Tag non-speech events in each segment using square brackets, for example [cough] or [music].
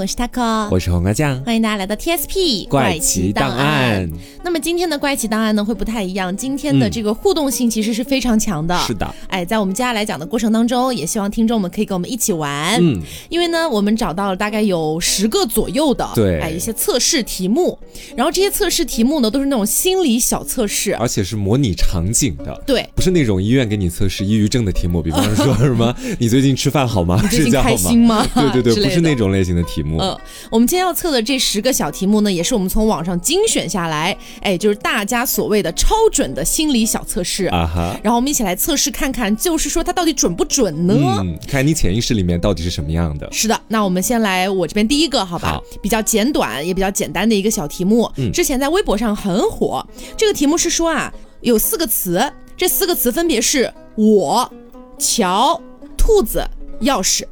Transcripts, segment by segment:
我是 taco，我是黄瓜酱，欢迎大家来到 TSP 怪奇档案。那么今天的怪奇档案呢会不太一样，今天的这个互动性其实是非常强的。是的，哎，在我们接下来讲的过程当中，也希望听众们可以跟我们一起玩。嗯，因为呢，我们找到了大概有十个左右的，对，哎，一些测试题目。然后这些测试题目呢，都是那种心理小测试，而且是模拟场景的。对，不是那种医院给你测试抑郁症的题目，比方说什么 [laughs] 你最近吃饭好吗？最近开心吗？对对对，不是那种类型的题目。嗯，我们今天要测的这十个小题目呢，也是我们从网上精选下来，哎，就是大家所谓的超准的心理小测试啊哈。然后我们一起来测试看看，就是说它到底准不准呢？嗯，看你潜意识里面到底是什么样的。是的，那我们先来我这边第一个，好吧？比较简短也比较简单的一个小题目，嗯，之前在微博上很火。这个题目是说啊，有四个词，这四个词分别是我、桥、兔子、钥匙。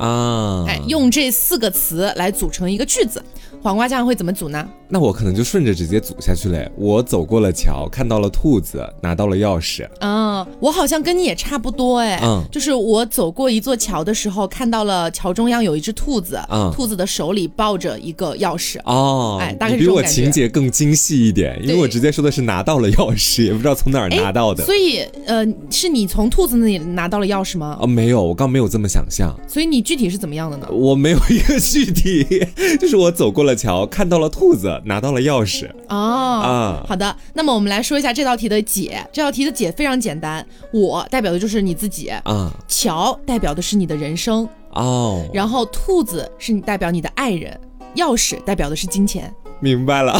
啊，哎，用这四个词来组成一个句子，黄瓜酱会怎么组呢？那我可能就顺着直接组下去嘞。我走过了桥，看到了兔子，拿到了钥匙。嗯，我好像跟你也差不多哎。嗯，就是我走过一座桥的时候，看到了桥中央有一只兔子，嗯，兔子的手里抱着一个钥匙。哦，哎，大概比我情节更精细一点，因为我直接说的是拿到了钥匙，也不知道从哪儿拿到的。所以，呃，是你从兔子那里拿到了钥匙吗？啊，没有，我刚没有这么想象。所以你具体是怎么样的呢？我没有一个具体，[laughs] 就是我走过了桥，看到了兔子。拿到了钥匙哦啊，好的，那么我们来说一下这道题的解。这道题的解非常简单，我代表的就是你自己啊，桥代表的是你的人生哦，然后兔子是你代表你的爱人，钥匙代表的是金钱。明白了，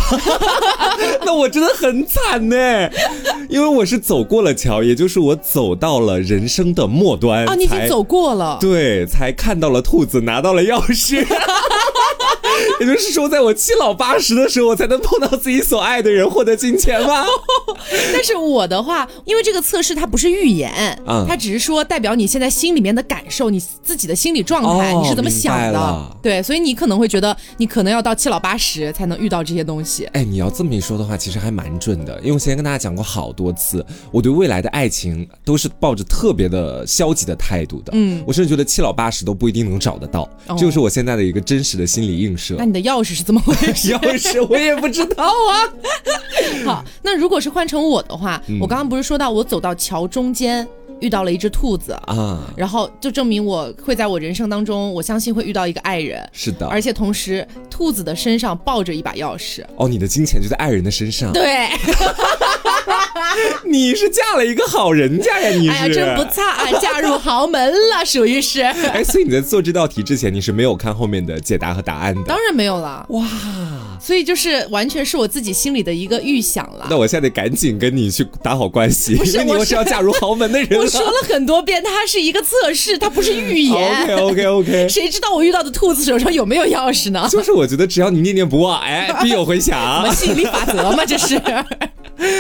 [laughs] 那我真的很惨呢，因为我是走过了桥，也就是我走到了人生的末端啊，你已经走过了，对，才看到了兔子，拿到了钥匙。[laughs] 也就是说，在我七老八十的时候，我才能碰到自己所爱的人，获得金钱吗？[laughs] 但是我的话，因为这个测试它不是预言，嗯，它只是说代表你现在心里面的感受，你自己的心理状态，你是怎么想的？对，所以你可能会觉得，你可能要到七老八十才能遇到这些东西。哎，你要这么一说的话，其实还蛮准的。因为我先跟大家讲过好多次，我对未来的爱情都是抱着特别的消极的态度的。嗯，我甚至觉得七老八十都不一定能找得到，这就是我现在的一个真实的心理映射。那你的钥匙是怎么回事？[laughs] 钥匙我也不知道啊。[laughs] 好，那如果是换成我的话，我刚刚不是说到我走到桥中间遇到了一只兔子啊，然后就证明我会在我人生当中，我相信会遇到一个爱人。是的，而且同时兔子的身上抱着一把钥匙。哦，你的金钱就在爱人的身上。对。[laughs] [laughs] 你是嫁了一个好人家呀！你是，哎呀，真不差啊，嫁入豪门了，属于是。[laughs] 哎，所以你在做这道题之前，你是没有看后面的解答和答案的？当然没有了。哇，所以就是完全是我自己心里的一个预想了。那我现在得赶紧跟你去打好关系，因为你是要嫁入豪门的人。[laughs] 我说了很多遍，它是一个测试，它不是预言。OK OK OK。谁知道我遇到的兔子手上有没有钥匙呢？就是我觉得只要你念念不忘，哎，必有回响。什么吸引力法则嘛，这是。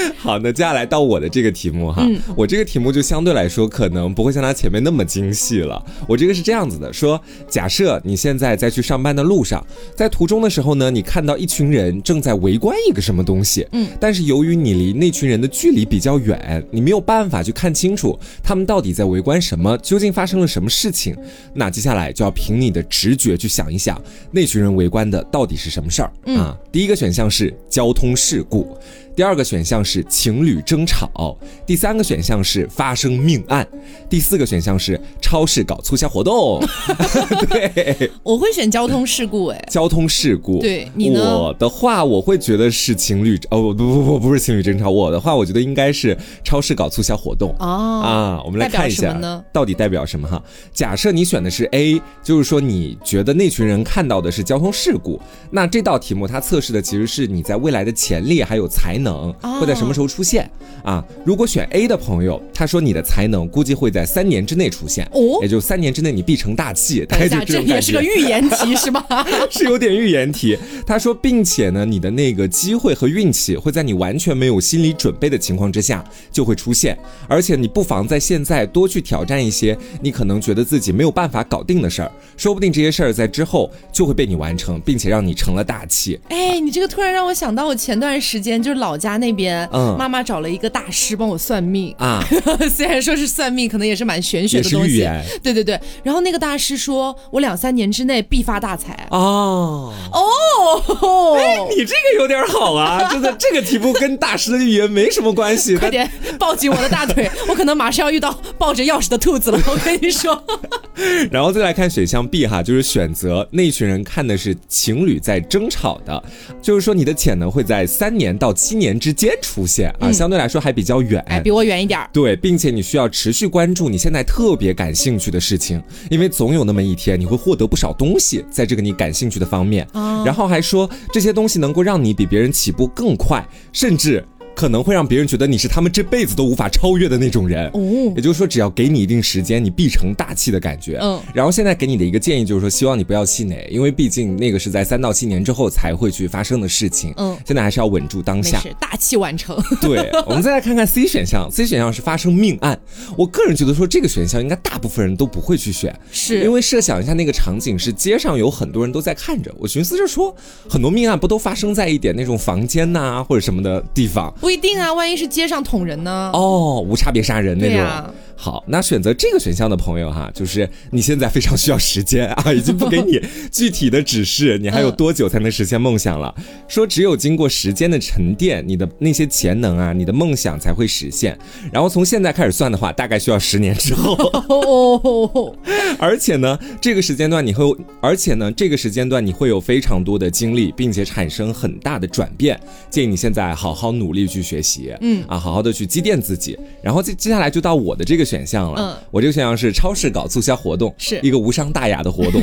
[laughs] 好，那接下来到我的这个题目哈，我这个题目就相对来说可能不会像他前面那么精细了。我这个是这样子的，说假设你现在在去上班的路上，在途中的时候呢，你看到一群人正在围观一个什么东西，嗯，但是由于你离那群人的距离比较远，你没有办法去看清楚他们到底在围观什么，究竟发生了什么事情。那接下来就要凭你的直觉去想一想，那群人围观的到底是什么事儿啊？第一个选项是交通事故。第二个选项是情侣争吵，第三个选项是发生命案，第四个选项是超市搞促销活动。[laughs] 对，我会选交通事故。哎，交通事故。对你呢？我的话，我会觉得是情侣哦，不不不，不是情侣争吵。我的话，我觉得应该是超市搞促销活动。哦啊，我们来看一下到底代表什么哈？假设你选的是 A，就是说你觉得那群人看到的是交通事故，那这道题目它测试的其实是你在未来的潜力还有才能。会在什么时候出现啊？如果选 A 的朋友，他说你的才能估计会在三年之内出现，哦，也就三年之内你必成大器。大家这也是个预言题 [laughs] 是吗？是有点预言题。他说，并且呢，你的那个机会和运气会在你完全没有心理准备的情况之下就会出现，而且你不妨在现在多去挑战一些你可能觉得自己没有办法搞定的事儿，说不定这些事儿在之后就会被你完成，并且让你成了大器。哎，你这个突然让我想到，我前段时间就是老。老家那边，嗯，妈妈找了一个大师帮我算命啊。[laughs] 虽然说是算命，可能也是蛮玄学的东西。对对对。然后那个大师说我两三年之内必发大财。哦哦，哎，你这个有点好啊，真的，这个题目跟大师的预言没什么关系。快点抱紧我的大腿，[laughs] 我可能马上要遇到抱着钥匙的兔子了。我跟你说。[laughs] 然后再来看选项 B 哈，就是选择那群人看的是情侣在争吵的，就是说你的潜能会在三年到七年之间出现啊，相对来说还比较远，比我远一点。对，并且你需要持续关注你现在特别感兴趣的事情，因为总有那么一天你会获得不少东西在这个你感兴趣的方面。然后还说这些东西能够让你比别人起步更快，甚至。可能会让别人觉得你是他们这辈子都无法超越的那种人，哦，也就是说，只要给你一定时间，你必成大器的感觉。嗯，然后现在给你的一个建议就是说，希望你不要气馁，因为毕竟那个是在三到七年之后才会去发生的事情。嗯，现在还是要稳住当下，[laughs] 大器晚成。对，我们 [laughs] 再来看看 C 选项，C 选项是发生命案。我个人觉得说这个选项应该大部分人都不会去选，是因为设想一下那个场景是街上有很多人都在看着。我寻思着说，很多命案不都发生在一点那种房间呐或者什么的地方？不一定啊，万一。是街上捅人呢？哦，无差别杀人那种。好，那选择这个选项的朋友哈，就是你现在非常需要时间啊，已经不给你具体的指示，你还有多久才能实现梦想了？[laughs] 说只有经过时间的沉淀，你的那些潜能啊，你的梦想才会实现。然后从现在开始算的话，大概需要十年之后。而且呢，这个时间段你会，而且呢，这个时间段你会有非常多的经历，并且产生很大的转变。建议你现在好好努力去学习，嗯啊，好好的去积淀自己。然后接接下来就到我的这个。选项了，嗯，我这个选项是超市搞促销活动，是一个无伤大雅的活动。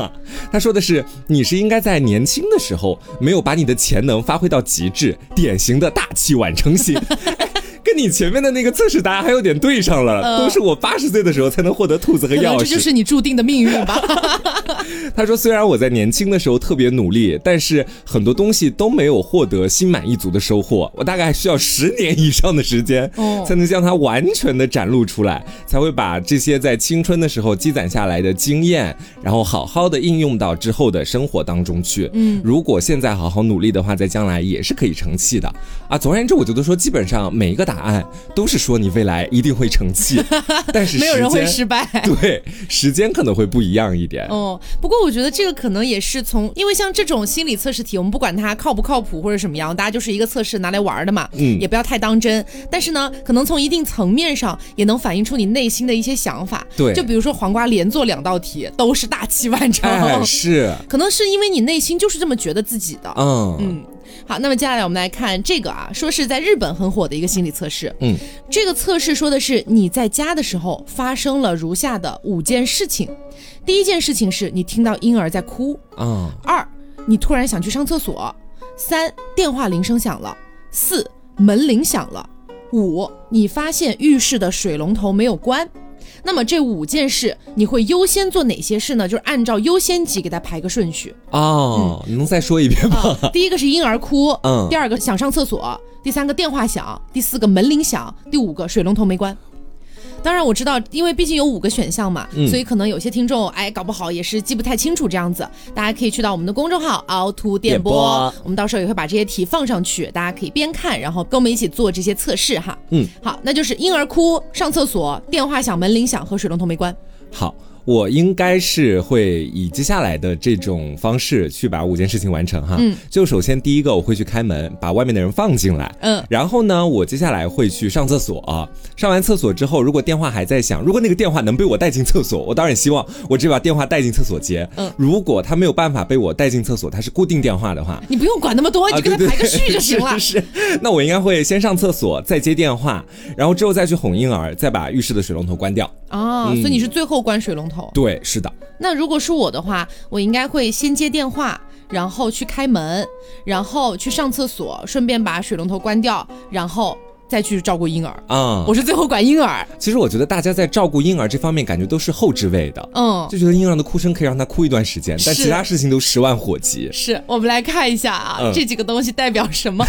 [laughs] 他说的是，你是应该在年轻的时候没有把你的潜能发挥到极致，典型的大器晚成型。跟你前面的那个测试答案还有点对上了，都是我八十岁的时候才能获得兔子和钥匙，这就是你注定的命运吧。[laughs] 他说，虽然我在年轻的时候特别努力，但是很多东西都没有获得心满意足的收获。我大概需要十年以上的时间，才能将它完全的展露出来，才会把这些在青春的时候积攒下来的经验，然后好好的应用到之后的生活当中去。嗯，如果现在好好努力的话，在将来也是可以成器的啊。总而言之，我觉得说，基本上每一个答案都是说你未来一定会成器，[laughs] 但是没有人会失败。[laughs] 对，时间可能会不一样一点。哦，不过。我觉得这个可能也是从，因为像这种心理测试题，我们不管它靠不靠谱或者什么样，大家就是一个测试拿来玩的嘛，嗯，也不要太当真。但是呢，可能从一定层面上也能反映出你内心的一些想法。对，就比如说黄瓜连做两道题都是大器晚成，是，可能是因为你内心就是这么觉得自己的。嗯嗯。好，那么接下来我们来看这个啊，说是在日本很火的一个心理测试。嗯，这个测试说的是你在家的时候发生了如下的五件事情。第一件事情是你听到婴儿在哭啊，二你突然想去上厕所，三电话铃声响了，四门铃响了，五你发现浴室的水龙头没有关。那么这五件事你会优先做哪些事呢？就是按照优先级给它排个顺序哦。你能再说一遍吗？[laughs] 第一个是婴儿哭，嗯，第二个想上厕所，第三个电话响，第四个门铃响，第五个水龙头没关。当然我知道，因为毕竟有五个选项嘛，所以可能有些听众哎搞不好也是记不太清楚这样子。大家可以去到我们的公众号凹凸电波，我们到时候也会把这些题放上去，大家可以边看，然后跟我们一起做这些测试哈。嗯，好，那就是婴儿哭、上厕所、电话响、门铃响和水龙头没关。好。我应该是会以接下来的这种方式去把五件事情完成哈。嗯，就首先第一个我会去开门，把外面的人放进来。嗯，然后呢，我接下来会去上厕所。上完厕所之后，如果电话还在响，如果那个电话能被我带进厕所，我当然希望我直接把电话带进厕所接。嗯，如果他没有办法被我带进厕所，他是固定电话的话，你不用管那么多，你就跟他排个序就行了。[laughs] 是，那我应该会先上厕所，再接电话，然后之后再去哄婴儿，再把浴室的水龙头关掉。哦，所以你是最后关水龙头？对，是的。那如果是我的话，我应该会先接电话，然后去开门，然后去上厕所，顺便把水龙头关掉，然后再去照顾婴儿。啊，我是最后管婴儿。其实我觉得大家在照顾婴儿这方面，感觉都是后置位的。嗯，就觉得婴儿的哭声可以让他哭一段时间，但其他事情都十万火急。是我们来看一下啊，这几个东西代表什么？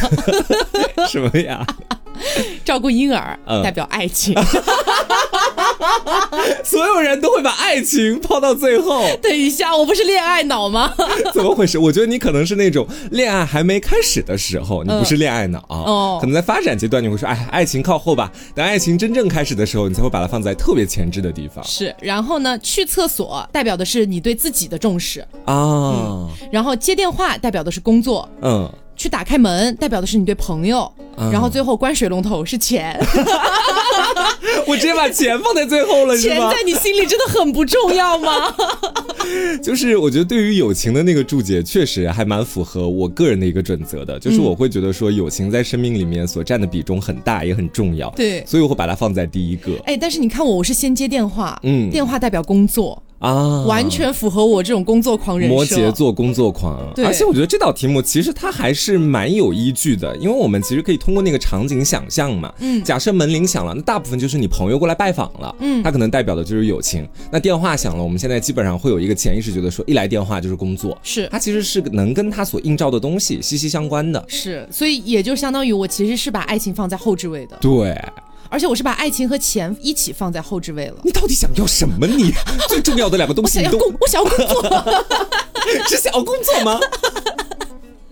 [laughs] 什么呀？[laughs] 照顾婴儿代表爱情。[laughs] [laughs] 所有人都会把爱情抛到最后。等一下，我不是恋爱脑吗？[laughs] 怎么回事？我觉得你可能是那种恋爱还没开始的时候，你不是恋爱脑哦。可能在发展阶段，你会说，哎，爱情靠后吧。等爱情真正开始的时候，你才会把它放在特别前置的地方。是，然后呢，去厕所代表的是你对自己的重视啊。然后接电话代表的是工作。嗯。去打开门，代表的是你对朋友，然后最后关水龙头是钱。[laughs] 我直接把钱放在最后了，钱在你心里真的很不重要吗？[laughs] 就是我觉得对于友情的那个注解，确实还蛮符合我个人的一个准则的。就是我会觉得说，友情在生命里面所占的比重很大，也很重要。对，所以我会把它放在第一个。哎，但是你看我，我是先接电话，嗯，电话代表工作。啊，完全符合我这种工作狂人设。摩羯座工作狂，而且我觉得这道题目其实它还是蛮有依据的，因为我们其实可以通过那个场景想象嘛。嗯，假设门铃响了，那大部分就是你朋友过来拜访了，嗯，他可能代表的就是友情。那电话响了，我们现在基本上会有一个潜意识觉得说，一来电话就是工作，是它其实是能跟他所映照的东西息息相关的。是，所以也就相当于我其实是把爱情放在后置位的。对。而且我是把爱情和钱一起放在后置位了。你到底想要什么？你 [laughs] 最重要的两个东西，我想要工，我想要工作，[laughs] 是想要工作吗？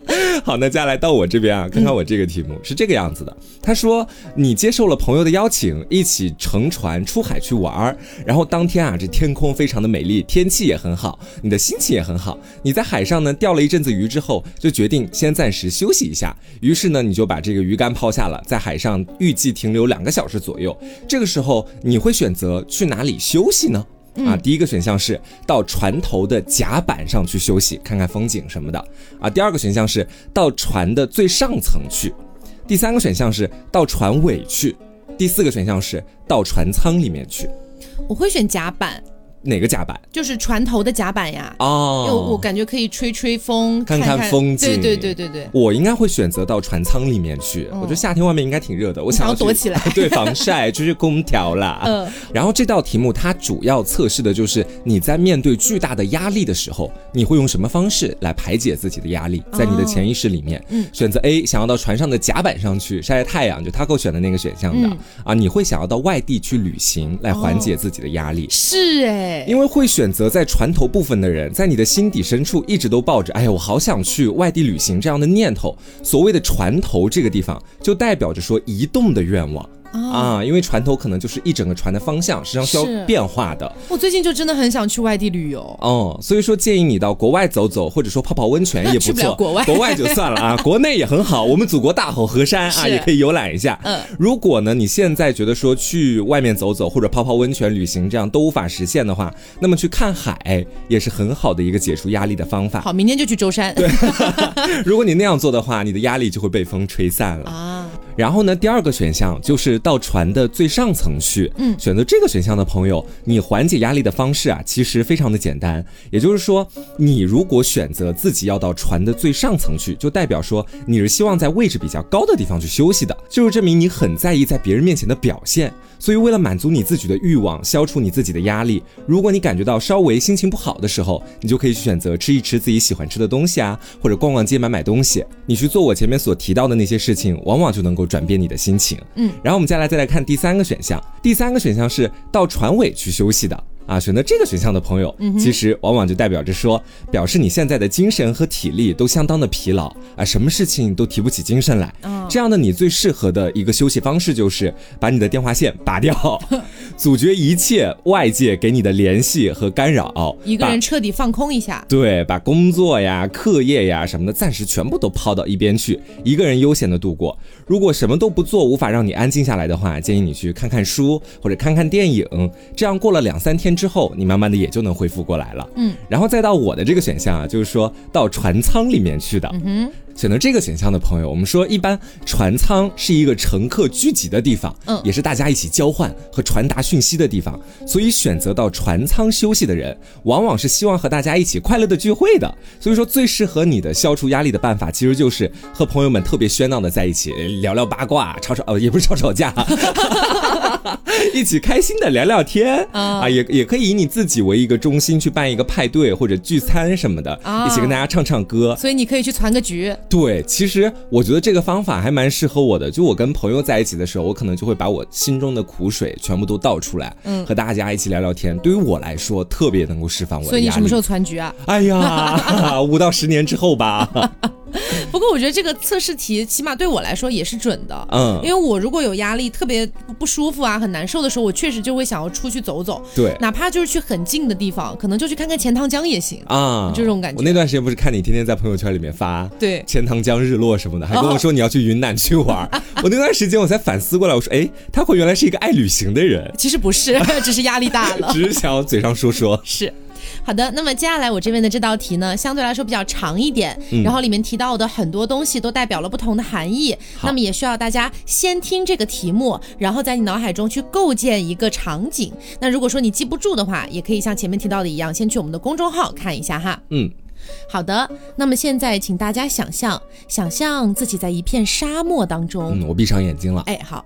[laughs] 好，那接下来到我这边啊，看看我这个题目是这个样子的。他说，你接受了朋友的邀请，一起乘船出海去玩儿。然后当天啊，这天空非常的美丽，天气也很好，你的心情也很好。你在海上呢钓了一阵子鱼之后，就决定先暂时休息一下。于是呢，你就把这个鱼竿抛下了，在海上预计停留两个小时左右。这个时候，你会选择去哪里休息呢？啊，第一个选项是到船头的甲板上去休息，看看风景什么的。啊，第二个选项是到船的最上层去。第三个选项是到船尾去。第四个选项是到船舱里面去。我会选甲板。哪个甲板？就是船头的甲板呀。哦，我感觉可以吹吹风，看看风景。对对对对对。我应该会选择到船舱里面去。我觉得夏天外面应该挺热的，我想要躲起来。[laughs] 对，防晒就是空调啦。[laughs] 嗯。然后这道题目它主要测试的就是你在面对巨大的压力的时候，你会用什么方式来排解自己的压力？在你的潜意识里面，嗯，选择 A，想要到船上的甲板上去晒晒太阳，就他给我选的那个选项的啊。你会想要到外地去旅行来缓解自己的压力？是哎。因为会选择在船头部分的人，在你的心底深处一直都抱着“哎呀，我好想去外地旅行”这样的念头。所谓的船头这个地方，就代表着说移动的愿望。啊，因为船头可能就是一整个船的方向，实际上需要变化的。我最近就真的很想去外地旅游哦，所以说建议你到国外走走，或者说泡泡温泉也不错。[laughs] 国外，国外就算了啊，[laughs] 国内也很好。我们祖国大好河山啊，也可以游览一下。嗯，如果呢你现在觉得说去外面走走或者泡泡温泉旅行这样都无法实现的话，那么去看海也是很好的一个解除压力的方法。好，明天就去舟山。对，[laughs] 如果你那样做的话，你的压力就会被风吹散了啊。然后呢，第二个选项就是到船的最上层去。嗯，选择这个选项的朋友，你缓解压力的方式啊，其实非常的简单。也就是说，你如果选择自己要到船的最上层去，就代表说你是希望在位置比较高的地方去休息的，就是证明你很在意在别人面前的表现。所以，为了满足你自己的欲望，消除你自己的压力，如果你感觉到稍微心情不好的时候，你就可以去选择吃一吃自己喜欢吃的东西啊，或者逛逛街买买东西。你去做我前面所提到的那些事情，往往就能够转变你的心情。嗯，然后我们接下来再来看第三个选项，第三个选项是到船尾去休息的。啊，选择这个选项的朋友，其实往往就代表着说，表示你现在的精神和体力都相当的疲劳啊，什么事情都提不起精神来。这样的你最适合的一个休息方式就是把你的电话线拔掉，[laughs] 阻绝一切外界给你的联系和干扰，一个人彻底放空一下。对，把工作呀、课业呀什么的暂时全部都抛到一边去，一个人悠闲的度过。如果什么都不做，无法让你安静下来的话，建议你去看看书或者看看电影。这样过了两三天。之后，你慢慢的也就能恢复过来了。嗯，然后再到我的这个选项啊，就是说到船舱里面去的。嗯哼。选择这个选项的朋友，我们说，一般船舱是一个乘客聚集的地方，嗯，也是大家一起交换和传达讯息的地方，所以选择到船舱休息的人，往往是希望和大家一起快乐的聚会的。所以说，最适合你的消除压力的办法，其实就是和朋友们特别喧闹的在一起聊聊八卦，吵吵哦，也不是吵吵架，[laughs] 一起开心的聊聊天啊，也也可以以你自己为一个中心去办一个派对或者聚餐什么的，一起跟大家唱唱歌。所以你可以去攒个局。对，其实我觉得这个方法还蛮适合我的。就我跟朋友在一起的时候，我可能就会把我心中的苦水全部都倒出来，嗯，和大家一起聊聊天。对于我来说，特别能够释放我的压力所以你什么时候攒局啊？哎呀，[laughs] 五到十年之后吧。[laughs] 不过我觉得这个测试题起码对我来说也是准的，嗯，因为我如果有压力、特别不舒服啊、很难受的时候，我确实就会想要出去走走，对，哪怕就是去很近的地方，可能就去看看钱塘江也行啊，就这种感觉。我那段时间不是看你天天在朋友圈里面发对。钱塘江日落什么的，还跟我说你要去云南去玩，[laughs] 我那段时间我才反思过来，我说哎，他会原来是一个爱旅行的人，其实不是，[laughs] 只是压力大了，只是想要嘴上说说，是。好的，那么接下来我这边的这道题呢，相对来说比较长一点，然后里面提到的很多东西都代表了不同的含义，那么也需要大家先听这个题目，然后在你脑海中去构建一个场景。那如果说你记不住的话，也可以像前面提到的一样，先去我们的公众号看一下哈。嗯，好的，那么现在请大家想象，想象自己在一片沙漠当中。嗯，我闭上眼睛了。哎，好。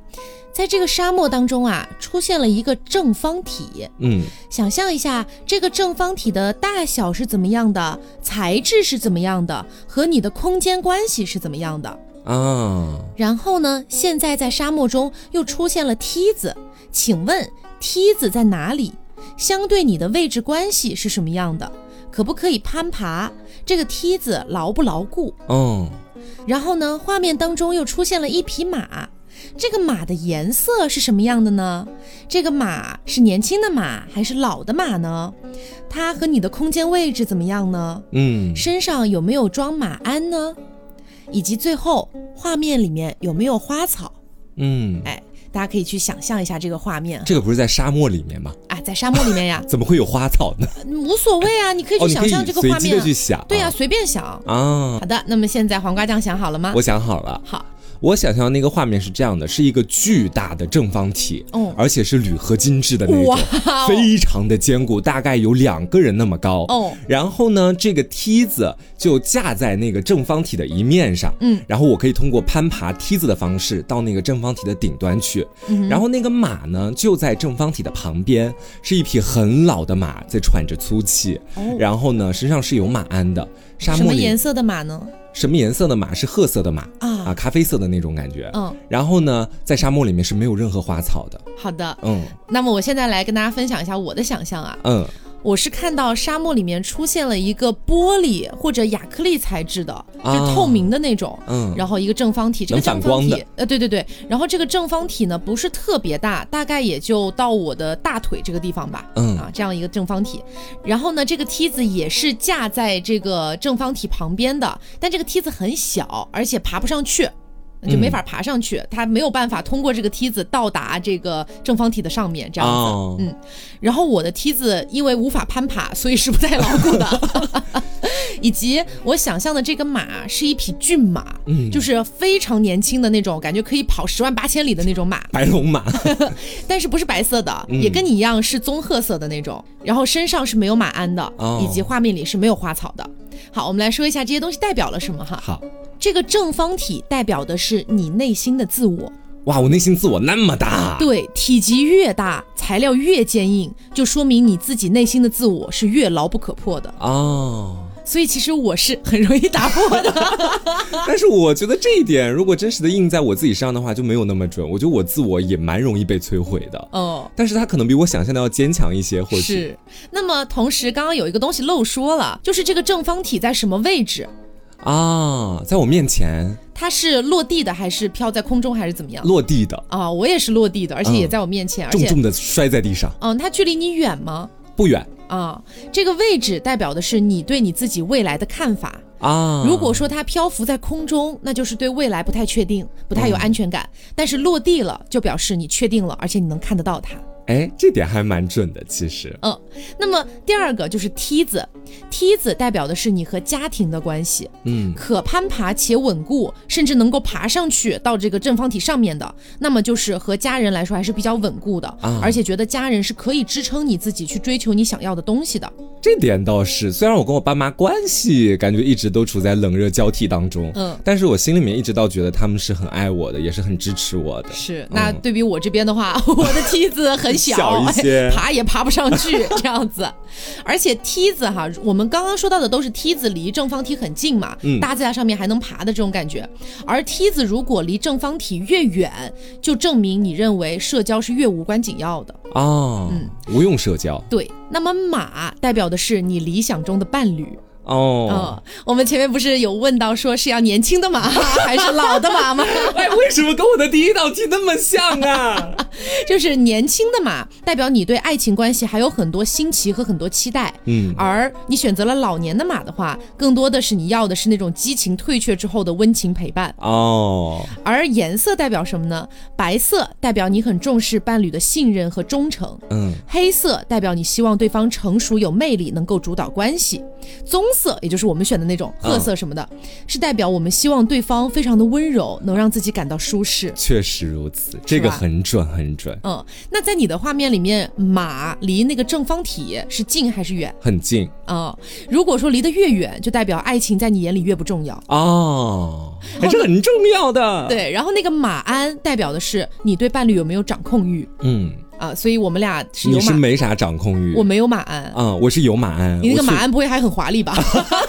在这个沙漠当中啊，出现了一个正方体。嗯，想象一下，这个正方体的大小是怎么样的，材质是怎么样的，和你的空间关系是怎么样的啊？然后呢，现在在沙漠中又出现了梯子，请问梯子在哪里？相对你的位置关系是什么样的？可不可以攀爬？这个梯子牢不牢固？嗯。然后呢，画面当中又出现了一匹马。这个马的颜色是什么样的呢？这个马是年轻的马还是老的马呢？它和你的空间位置怎么样呢？嗯，身上有没有装马鞍呢？以及最后画面里面有没有花草？嗯，哎，大家可以去想象一下这个画面。这个不是在沙漠里面吗？啊，在沙漠里面呀。[laughs] 怎么会有花草呢？无所谓啊，你可以去想象这个画面。随机的去想。对呀，随便想啊。好的，那么现在黄瓜酱想好了吗？我想好了。好。我想象那个画面是这样的，是一个巨大的正方体，哦，而且是铝合金制的那种，非常的坚固，大概有两个人那么高，哦。然后呢，这个梯子就架在那个正方体的一面上，嗯。然后我可以通过攀爬梯子的方式到那个正方体的顶端去，嗯。然后那个马呢，就在正方体的旁边，是一匹很老的马，在喘着粗气，哦。然后呢，身上是有马鞍的，沙漠什么颜色的马呢？什么颜色的马是褐色的马啊啊，咖啡色的那种感觉。嗯，然后呢，在沙漠里面是没有任何花草的。好的，嗯，那么我现在来跟大家分享一下我的想象啊。嗯。我是看到沙漠里面出现了一个玻璃或者亚克力材质的，就透明的那种，嗯，然后一个正方体，这个正方体，呃，对对对，然后这个正方体呢不是特别大，大概也就到我的大腿这个地方吧，嗯啊，这样一个正方体，然后呢，这个梯子也是架在这个正方体旁边的，但这个梯子很小，而且爬不上去。就没法爬上去，他没有办法通过这个梯子到达这个正方体的上面，这样子，嗯，然后我的梯子因为无法攀爬，所以是不太牢固的，[laughs] 以及我想象的这个马是一匹骏马，嗯，就是非常年轻的那种，感觉可以跑十万八千里的那种马，白龙马，[laughs] 但是不是白色的，也跟你一样是棕褐色的那种，然后身上是没有马鞍的，以及画面里是没有花草的。好，我们来说一下这些东西代表了什么哈。好。这个正方体代表的是你内心的自我。哇，我内心自我那么大。对，体积越大，材料越坚硬，就说明你自己内心的自我是越牢不可破的哦。所以其实我是很容易打破的。[laughs] 但是我觉得这一点，如果真实的印在我自己身上的话，就没有那么准。我觉得我自我也蛮容易被摧毁的。哦。但是它可能比我想象的要坚强一些，或许。是。那么同时，刚刚有一个东西漏说了，就是这个正方体在什么位置？啊，在我面前，它是落地的还是飘在空中还是怎么样？落地的啊，我也是落地的，而且也在我面前，重重的摔在地上。嗯，它距离你远吗？不远啊。这个位置代表的是你对你自己未来的看法啊。如果说它漂浮在空中，那就是对未来不太确定，不太有安全感。但是落地了，就表示你确定了，而且你能看得到它。哎，这点还蛮准的，其实。嗯，那么第二个就是梯子，梯子代表的是你和家庭的关系。嗯，可攀爬且稳固，甚至能够爬上去到这个正方体上面的，那么就是和家人来说还是比较稳固的，啊而且觉得家人是可以支撑你自己去追求你想要的东西的。这点倒是，虽然我跟我爸妈关系感觉一直都处在冷热交替当中，嗯，但是我心里面一直倒觉得他们是很爱我的，也是很支持我的。是，那对比我这边的话，[laughs] 我的梯子很小，一些，爬也爬不上去 [laughs] 这样子。而且梯子哈，我们刚刚说到的都是梯子离正方体很近嘛，嗯，搭在上面还能爬的这种感觉。而梯子如果离正方体越远，就证明你认为社交是越无关紧要的哦，嗯，无用社交。对，那么马代表的是你理想中的伴侣。哦，我们前面不是有问到说是要年轻的马 [laughs] 还是老的马吗？[laughs] 哎，为什么跟我的第一道题那么像啊？[laughs] 就是年轻的马代表你对爱情关系还有很多新奇和很多期待，嗯，而你选择了老年的马的话，更多的是你要的是那种激情退却之后的温情陪伴哦。而颜色代表什么呢？白色代表你很重视伴侣的信任和忠诚，嗯，黑色代表你希望对方成熟有魅力，能够主导关系，棕。色，也就是我们选的那种褐色什么的，是代表我们希望对方非常的温柔，能让自己感到舒适。确实如此，这个很准，很准。嗯，那在你的画面里面，马离那个正方体是近还是远？很近。啊，如果说离得越远，就代表爱情在你眼里越不重要。哦，还是很重要的。对，然后那个马鞍代表的是你对伴侣有没有掌控欲。嗯。啊，所以我们俩是你是没啥掌控欲，我没有马鞍，嗯，我是有马鞍。你那个马鞍不会还很华丽吧？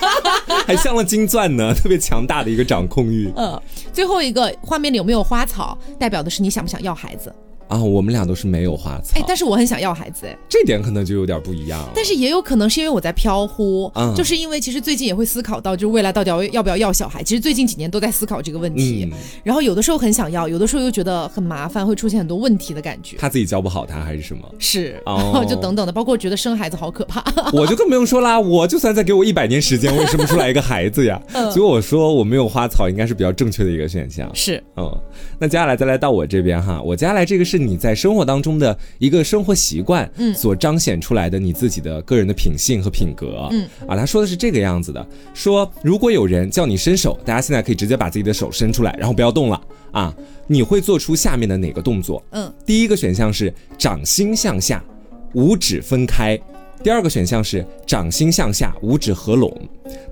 [laughs] 还镶了金钻呢，特别强大的一个掌控欲。嗯，最后一个画面里有没有花草，代表的是你想不想要孩子。啊，我们俩都是没有花草，哎，但是我很想要孩子，哎，这点可能就有点不一样了。但是也有可能是因为我在飘忽，就是因为其实最近也会思考到，就是未来到底要要不要要小孩。其实最近几年都在思考这个问题，然后有的时候很想要，有的时候又觉得很麻烦，会出现很多问题的感觉。他自己教不好他还是什么？是，哦，[laughs] 就等等的，包括觉得生孩子好可怕。我就更不用说啦，我就算再给我一百年时间，我也生不出来一个孩子呀。[laughs] 所以我说我没有花草应该是比较正确的一个选项。是，嗯，那接下来再来到我这边哈，我接下来这个是你在生活当。中的一个生活习惯，嗯，所彰显出来的你自己的个人的品性和品格，嗯啊，他说的是这个样子的，说如果有人叫你伸手，大家现在可以直接把自己的手伸出来，然后不要动了啊，你会做出下面的哪个动作？嗯，第一个选项是掌心向下，五指分开；第二个选项是掌心向下，五指合拢；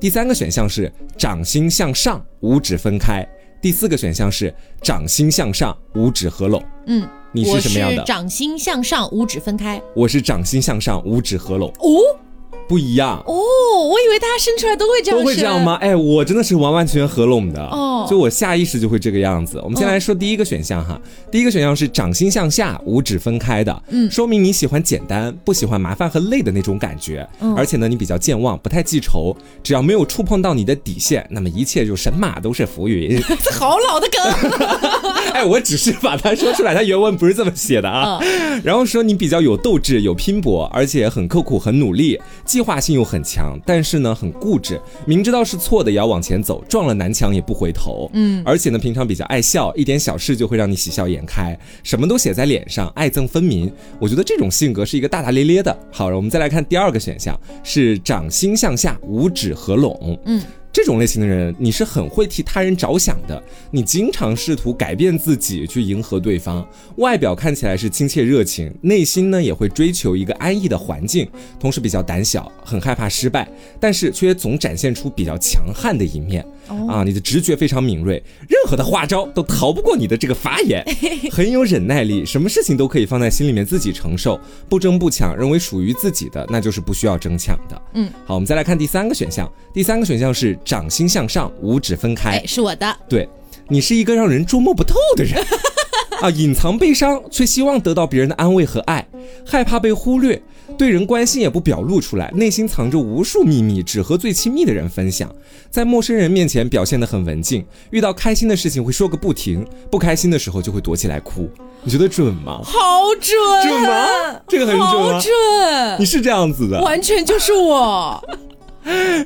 第三个选项是掌心向上，五指分开；第四个选项是掌心向上，五指合拢。嗯。你是什么样的？掌心向上，五指分开。我是掌心向上，五指合拢。哦。不一样。哦，我以为大家生出来都会这样，都会这样吗？哎，我真的是完完全全合拢的。哦，就我下意识就会这个样子。我们先来说第一个选项哈，第一个选项是掌心向下，五指分开的，嗯，说明你喜欢简单，不喜欢麻烦和累的那种感觉，嗯。而且呢，你比较健忘，不太记仇，只要没有触碰到你的底线，那么一切就神马都是浮云。[laughs] 这好老的梗，[laughs] 哎，我只是把它说出来，它原文不是这么写的啊。然后说你比较有斗志，有拼搏，而且很刻苦，很努力，既计划性又很强，但是呢很固执，明知道是错的也要往前走，撞了南墙也不回头。嗯，而且呢平常比较爱笑，一点小事就会让你喜笑颜开，什么都写在脸上，爱憎分明。我觉得这种性格是一个大大咧咧的。好了，我们再来看第二个选项，是掌心向下，五指合拢。嗯。这种类型的人，你是很会替他人着想的。你经常试图改变自己去迎合对方，外表看起来是亲切热情，内心呢也会追求一个安逸的环境。同时比较胆小，很害怕失败，但是却总展现出比较强悍的一面。啊，你的直觉非常敏锐，任何的花招都逃不过你的这个法眼。[laughs] 很有忍耐力，什么事情都可以放在心里面自己承受，不争不抢，认为属于自己的那就是不需要争抢的。嗯，好，我们再来看第三个选项。第三个选项是。掌心向上，五指分开，是我的。对，你是一个让人捉摸不透的人 [laughs] 啊，隐藏悲伤，却希望得到别人的安慰和爱，害怕被忽略，对人关心也不表露出来，内心藏着无数秘密，只和最亲密的人分享，在陌生人面前表现得很文静，遇到开心的事情会说个不停，不开心的时候就会躲起来哭。你觉得准吗？好准，准吗？这个很准，准。你是这样子的，完全就是我。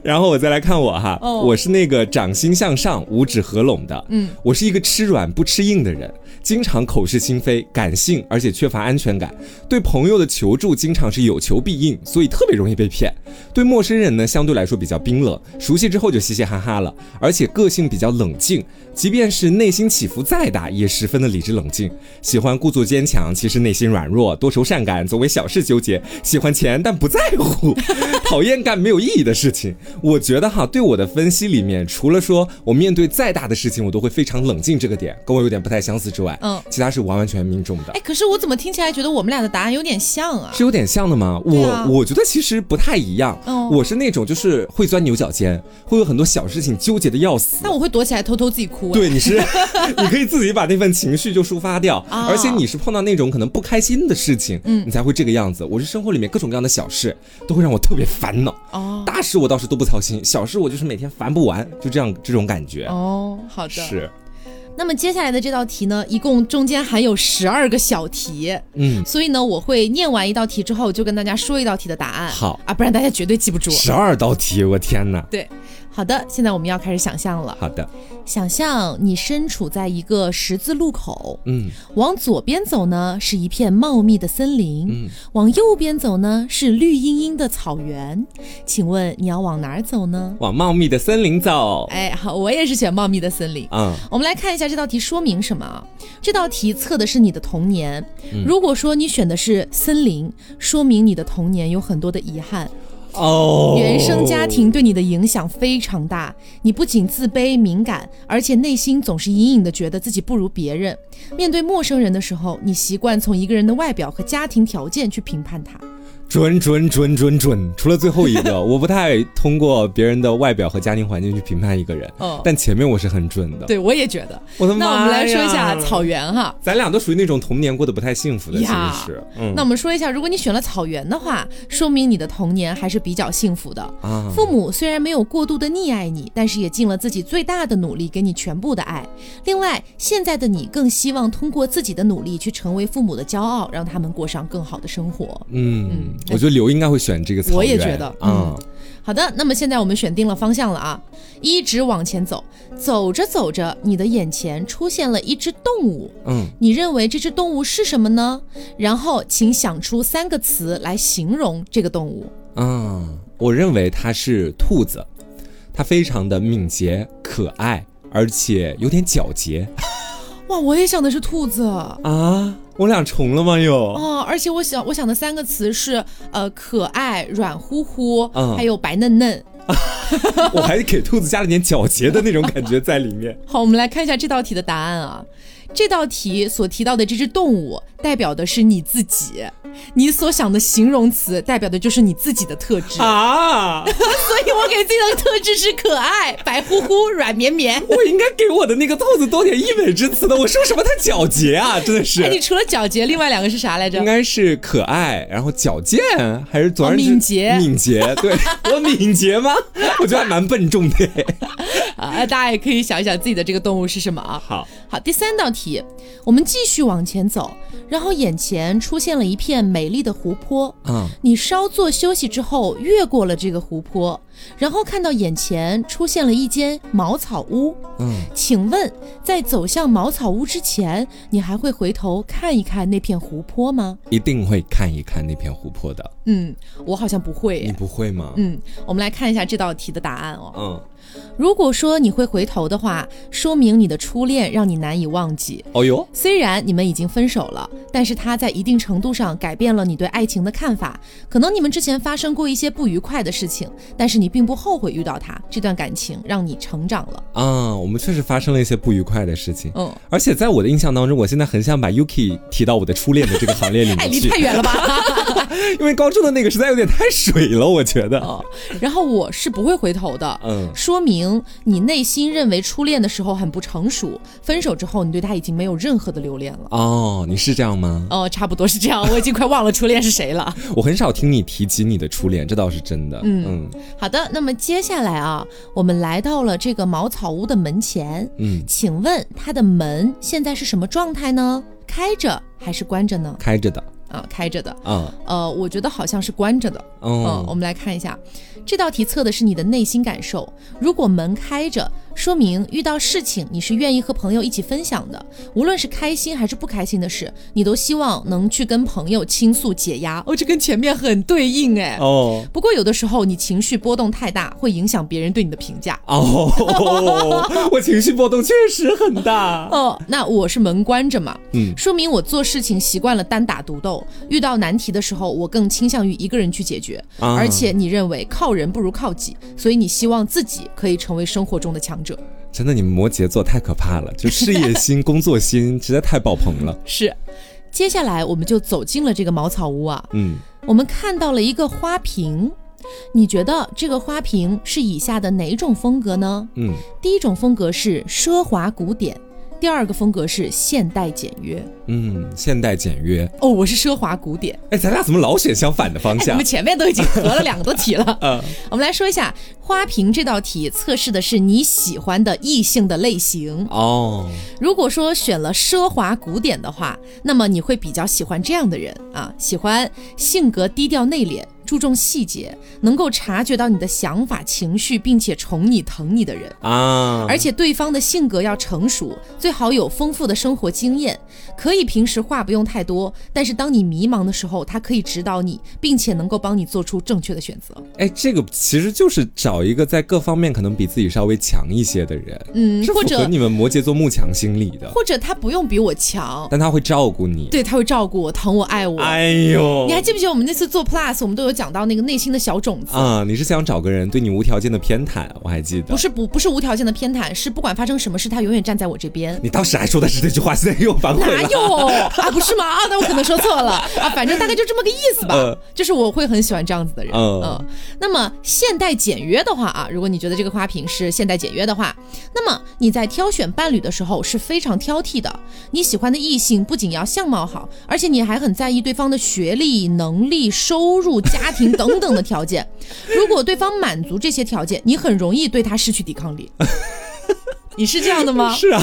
然后我再来看我哈，我是那个掌心向上，五指合拢的。嗯，我是一个吃软不吃硬的人，经常口是心非，感性，而且缺乏安全感。对朋友的求助经常是有求必应，所以特别容易被骗。对陌生人呢，相对来说比较冰冷，熟悉之后就嘻嘻哈哈了，而且个性比较冷静，即便是内心起伏再大，也十分的理智冷静。喜欢故作坚强，其实内心软弱，多愁善感，总为小事纠结，喜欢钱但不在乎，[laughs] 讨厌干没有意义的事情。我觉得哈，对我的分析里面，除了说我面对再大的事情，我都会非常冷静这个点，跟我有点不太相似之外，嗯，其他是完完全命中的。哎，可是我怎么听起来觉得我们俩的答案有点像啊？是有点像的吗？我我觉得其实不太一样。嗯，我是那种就是会钻牛角尖，会有很多小事情纠结的要死。那我会躲起来偷偷自己哭。对，你是 [laughs] 你可以自己把那份情绪就抒发掉，而且你是碰到那种可能不开心的事情，嗯，你才会这个样子。我是生活里面各种各样的小事都会让我特别烦恼。哦，大事我倒是都不操心，小事我就是每天烦不完，就这样这种感觉。哦，好的。是。那么接下来的这道题呢，一共中间含有十二个小题，嗯，所以呢，我会念完一道题之后，就跟大家说一道题的答案。好啊，不然大家绝对记不住。十二道题，我天哪！对。好的，现在我们要开始想象了。好的，想象你身处在一个十字路口，嗯，往左边走呢是一片茂密的森林，嗯，往右边走呢是绿茵茵的草原。请问你要往哪儿走呢？往茂密的森林走。哎，好，我也是选茂密的森林。嗯，我们来看一下这道题说明什么。这道题测的是你的童年。如果说你选的是森林，说明你的童年有很多的遗憾。哦，原生家庭对你的影响非常大，你不仅自卑敏感，而且内心总是隐隐的觉得自己不如别人。面对陌生人的时候，你习惯从一个人的外表和家庭条件去评判他。准准准准准，[laughs] 除了最后一个，[laughs] 我不太通过别人的外表和家庭环境去评判一个人。哦，但前面我是很准的。对，我也觉得。我的妈那我们来说一下草原哈。咱俩都属于那种童年过得不太幸福的，其实。嗯。那我们说一下，如果你选了草原的话，说明你的童年还是比较幸福的。啊。父母虽然没有过度的溺爱你，但是也尽了自己最大的努力给你全部的爱。另外，现在的你更希望通过自己的努力去成为父母的骄傲，让他们过上更好的生活。嗯嗯。我觉得刘应该会选这个草原。我也觉得，嗯，好的，那么现在我们选定了方向了啊，一直往前走，走着走着，你的眼前出现了一只动物，嗯，你认为这只动物是什么呢？然后请想出三个词来形容这个动物。嗯，我认为它是兔子，它非常的敏捷可爱，而且有点皎洁。哇，我也想的是兔子啊。我俩重了吗？又哦，而且我想我想的三个词是呃可爱、软乎乎，还有白嫩嫩。[laughs] 我还给兔子加了点皎洁的那种感觉在里面。[laughs] 好，我们来看一下这道题的答案啊。这道题所提到的这只动物，代表的是你自己。你所想的形容词代表的就是你自己的特质啊，[laughs] 所以我给自己的特质是可爱、白乎乎、软绵绵。我应该给我的那个兔子多点溢美之词的。我说什么它皎洁啊，真的是。哎，你除了皎洁，另外两个是啥来着？应该是可爱，然后矫健，还是左敏捷？敏捷，对 [laughs] 我敏捷吗？我觉得还蛮笨重的。[laughs] 啊，大家也可以想一想自己的这个动物是什么啊？好好，第三道题，我们继续往前走，然后眼前出现了一片。美丽的湖泊，嗯，你稍作休息之后，越过了这个湖泊，然后看到眼前出现了一间茅草屋，嗯，请问在走向茅草屋之前，你还会回头看一看那片湖泊吗？一定会看一看那片湖泊的。嗯，我好像不会。你不会吗？嗯，我们来看一下这道题的答案哦。嗯。如果说你会回头的话，说明你的初恋让你难以忘记。哦哟，虽然你们已经分手了，但是他在一定程度上改变了你对爱情的看法。可能你们之前发生过一些不愉快的事情，但是你并不后悔遇到他。这段感情让你成长了。啊，我们确实发生了一些不愉快的事情。嗯，而且在我的印象当中，我现在很想把 Yuki 提到我的初恋的这个行列里面去。离太远了吧？[laughs] [laughs] 因为高中的那个实在有点太水了，我觉得。哦，然后我是不会回头的。嗯，说。明你内心认为初恋的时候很不成熟，分手之后你对他已经没有任何的留恋了。哦，你是这样吗？哦，差不多是这样。我已经快忘了初恋是谁了。[laughs] 我很少听你提及你的初恋，这倒是真的。嗯嗯，好的。那么接下来啊，我们来到了这个茅草屋的门前。嗯，请问它的门现在是什么状态呢？开着还是关着呢？开着的。啊，开着的。啊，呃，我觉得好像是关着的。嗯，我们来看一下，这道题测的是你的内心感受。如果门开着，说明遇到事情你是愿意和朋友一起分享的，无论是开心还是不开心的事，你都希望能去跟朋友倾诉解压。哦，这跟前面很对应哎。哦。不过有的时候你情绪波动太大，会影响别人对你的评价。[laughs] 哦，我情绪波动确实很大。[laughs] 哦，那我是门关着嘛。嗯。说明我做事情习惯了单打独斗，遇到难题的时候，我更倾向于一个人去解决。而且你认为靠人不如靠己，所以你希望自己可以成为生活中的强者。真的，你们摩羯座太可怕了，就事业心、工作心实在太爆棚了。[laughs] 是，接下来我们就走进了这个茅草屋啊。嗯，我们看到了一个花瓶，你觉得这个花瓶是以下的哪种风格呢？嗯，第一种风格是奢华古典。第二个风格是现代简约，嗯，现代简约哦，我是奢华古典，哎，咱俩怎么老选相反的方向？我们前面都已经合了两个多题了，[laughs] 嗯，我们来说一下花瓶这道题，测试的是你喜欢的异性的类型哦。如果说选了奢华古典的话，那么你会比较喜欢这样的人啊，喜欢性格低调内敛。注重细节，能够察觉到你的想法、情绪，并且宠你、疼你的人啊！而且对方的性格要成熟，最好有丰富的生活经验。可以平时话不用太多，但是当你迷茫的时候，他可以指导你，并且能够帮你做出正确的选择。哎，这个其实就是找一个在各方面可能比自己稍微强一些的人，嗯，或者你们摩羯座慕强心理的，或者他不用比我强，但他会照顾你，对他会照顾我、疼我、爱我。哎呦，你还记不记得我们那次做 Plus，我们都有讲到那个内心的小种子啊？你是想找个人对你无条件的偏袒？我还记得，不是不不是无条件的偏袒，是不管发生什么事，他永远站在我这边。你当时还说的是这句话，现在又反悔了。哪有啊？不是吗？啊，那我可能说错了 [laughs] 啊。反正大概就这么个意思吧。就是我会很喜欢这样子的人。嗯。那么现代简约的话啊，如果你觉得这个花瓶是现代简约的话，那么你在挑选伴侣的时候是非常挑剔的。你喜欢的异性不仅要相貌好，而且你还很在意对方的学历、能力、收入、家庭等等的条件。如果对方满足这些条件，你很容易对他失去抵抗力。[laughs] 你是这样的吗？是啊，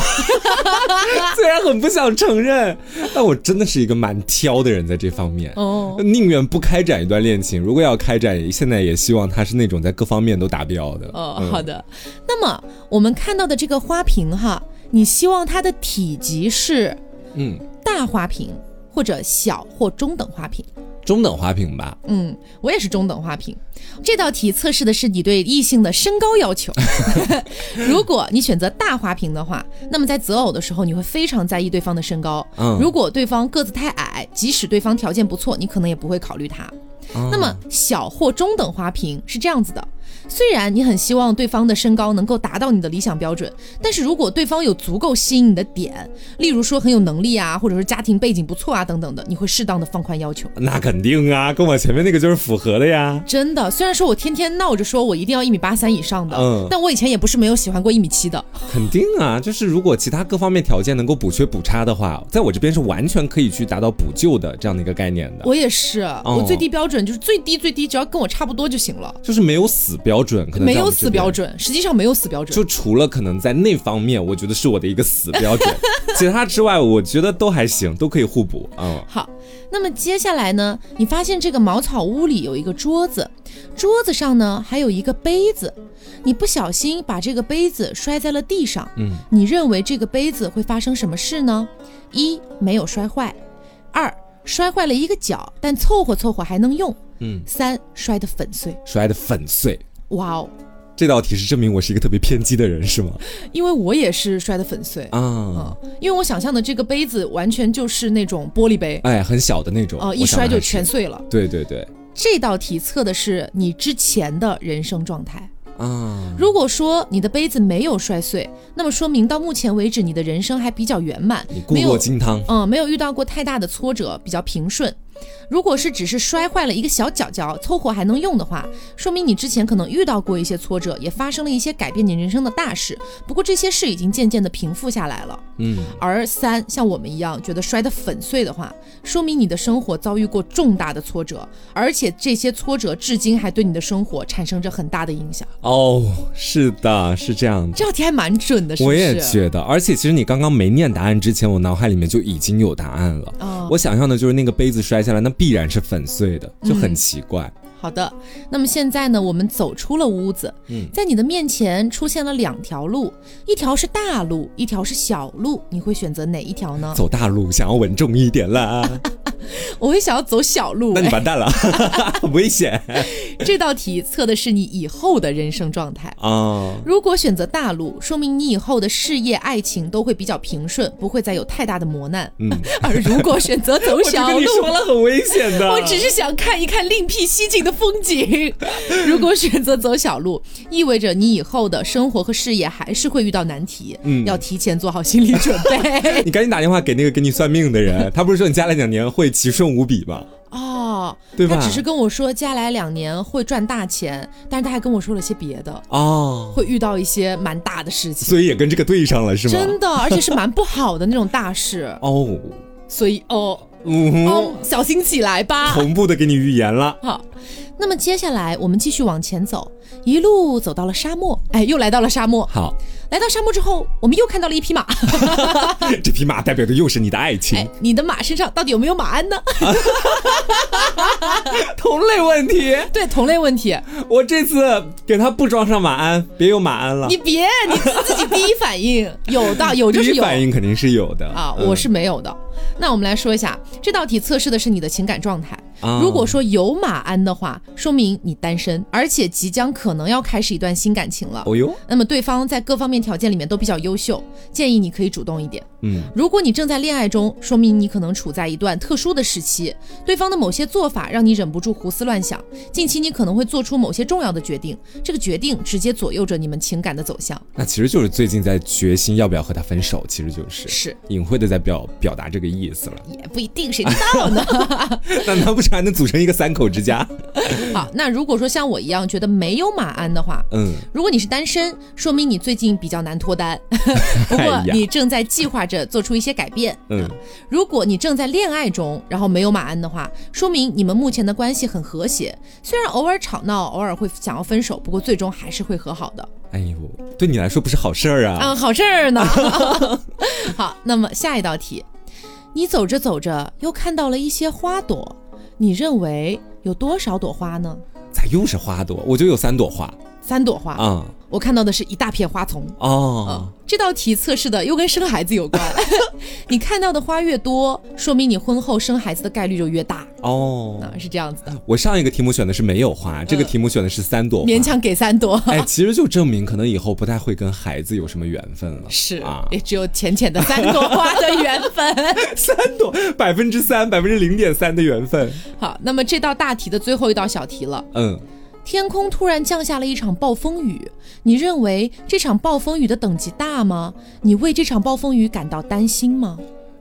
[laughs] 虽然很不想承认，但我真的是一个蛮挑的人，在这方面哦，宁愿不开展一段恋情，如果要开展，现在也希望他是那种在各方面都达标的。哦，好的。那么我们看到的这个花瓶哈，你希望它的体积是嗯大花瓶或者小或中等花瓶？中等花瓶吧，嗯，我也是中等花瓶。这道题测试的是你对异性的身高要求。[laughs] 如果你选择大花瓶的话，那么在择偶的时候，你会非常在意对方的身高。嗯，如果对方个子太矮，即使对方条件不错，你可能也不会考虑他。那么小或中等花瓶是这样子的。虽然你很希望对方的身高能够达到你的理想标准，但是如果对方有足够吸引你的点，例如说很有能力啊，或者是家庭背景不错啊等等的，你会适当的放宽要求。那肯定啊，跟我前面那个就是符合的呀。真的，虽然说我天天闹着说我一定要一米八三以上的，嗯，但我以前也不是没有喜欢过一米七的。肯定啊，就是如果其他各方面条件能够补缺补差的话，在我这边是完全可以去达到补救的这样的一个概念的。我也是，我最低标准就是最低最低，只要跟我差不多就行了。就是没有死标。标准可能没有死标准，实际上没有死标准。就除了可能在那方面，我觉得是我的一个死标准，[laughs] 其他之外，我觉得都还行，都可以互补。嗯，好。那么接下来呢？你发现这个茅草屋里有一个桌子，桌子上呢还有一个杯子，你不小心把这个杯子摔在了地上。嗯，你认为这个杯子会发生什么事呢？一没有摔坏，二摔坏了一个角，但凑合凑合还能用。嗯，三摔得粉碎，摔得粉碎。哇哦，这道题是证明我是一个特别偏激的人是吗？因为我也是摔得粉碎。啊，因为我想象的这个杯子完全就是那种玻璃杯，哎，很小的那种，哦，一摔就全碎了。对对对，这道题测的是你之前的人生状态。啊。如果说你的杯子没有摔碎，那么说明到目前为止你的人生还比较圆满，你固若金汤，嗯，没有遇到过太大的挫折，比较平顺。如果是只是摔坏了一个小角角，凑合还能用的话，说明你之前可能遇到过一些挫折，也发生了一些改变你人生的大事。不过这些事已经渐渐的平复下来了。嗯，而三像我们一样觉得摔得粉碎的话，说明你的生活遭遇过重大的挫折，而且这些挫折至今还对你的生活产生着很大的影响。哦，是的，是这样的。这道题还蛮准的，是我也觉得。而且其实你刚刚没念答案之前，我脑海里面就已经有答案了。哦，我想象的就是那个杯子摔下来，那必然是粉碎的，就很奇怪。好的，那么现在呢，我们走出了屋子，嗯，在你的面前出现了两条路，一条是大路，一条是小路，你会选择哪一条呢？走大路，想要稳重一点啦。[laughs] 我会想要走小路，那你完蛋了，[laughs] 危险。[laughs] 这道题测的是你以后的人生状态啊。如果选择大路，说明你以后的事业、爱情都会比较平顺，不会再有太大的磨难。嗯。而如果选择走小路，你说了很危险的。我只是想看一看另辟蹊径的风景。[laughs] 如果选择走小路，意味着你以后的生活和事业还是会遇到难题。嗯。要提前做好心理准备。[laughs] 你赶紧打电话给那个给你算命的人，他不是说你加来两年会。奇顺无比吗？哦，对吧？他只是跟我说，接下来两年会赚大钱，但是他还跟我说了些别的哦，会遇到一些蛮大的事情，所以也跟这个对上了，是吗？真的，而且是蛮不好的那种大事 [laughs] 哦，所以哦，哦，小心起来吧，同步的给你预言了。好，那么接下来我们继续往前走，一路走到了沙漠，哎，又来到了沙漠。好。来到沙漠之后，我们又看到了一匹马。[laughs] 这匹马代表的又是你的爱情。你的马身上到底有没有马鞍呢？[laughs] 同类问题。对，同类问题。我这次给他不装上马鞍，别有马鞍了。你别，你自己第一反应有的有就是有。[laughs] 第一反应肯定是有的啊，我是没有的。那我们来说一下，这道题测试的是你的情感状态。如果说有马鞍的话，说明你单身，而且即将可能要开始一段新感情了。哦哟，那么对方在各方面条件里面都比较优秀，建议你可以主动一点。嗯，如果你正在恋爱中，说明你可能处在一段特殊的时期，对方的某些做法让你忍不住胡思乱想。近期你可能会做出某些重要的决定，这个决定直接左右着你们情感的走向。那其实就是最近在决心要不要和他分手，其实就是是隐晦的在表表达这个意思了。也不一定，谁知道呢？[laughs] 那难不成还能组成一个三口之家？[laughs] 好，那如果说像我一样觉得没有马鞍的话，嗯，如果你是单身，说明你最近比较难脱单。[laughs] 不过你正在计划着做出一些改变。嗯，如果你正在恋爱中，然后没有马鞍的话，说明你们目前的关系很和谐，虽然偶尔吵闹，偶尔会想要分手，不过最终还是会和好的。哎呦，对你来说不是好事儿啊！啊，好事儿呢。[laughs] 好，那么下一道题，你走着走着又看到了一些花朵。你认为有多少朵花呢？咋又是花朵？我就有三朵花。三朵花啊！我看到的是一大片花丛哦。这道题测试的又跟生孩子有关。[laughs] 你看到的花越多，说明你婚后生孩子的概率就越大哦。啊，是这样子的。我上一个题目选的是没有花，这个题目选的是三朵，勉强给三朵。哎，其实就证明可能以后不太会跟孩子有什么缘分了。是啊，也只有浅浅的三朵花的缘分。[laughs] 三朵，百分之三，百分之零点三的缘分。好，那么这道大题的最后一道小题了。嗯。天空突然降下了一场暴风雨，你认为这场暴风雨的等级大吗？你为这场暴风雨感到担心吗？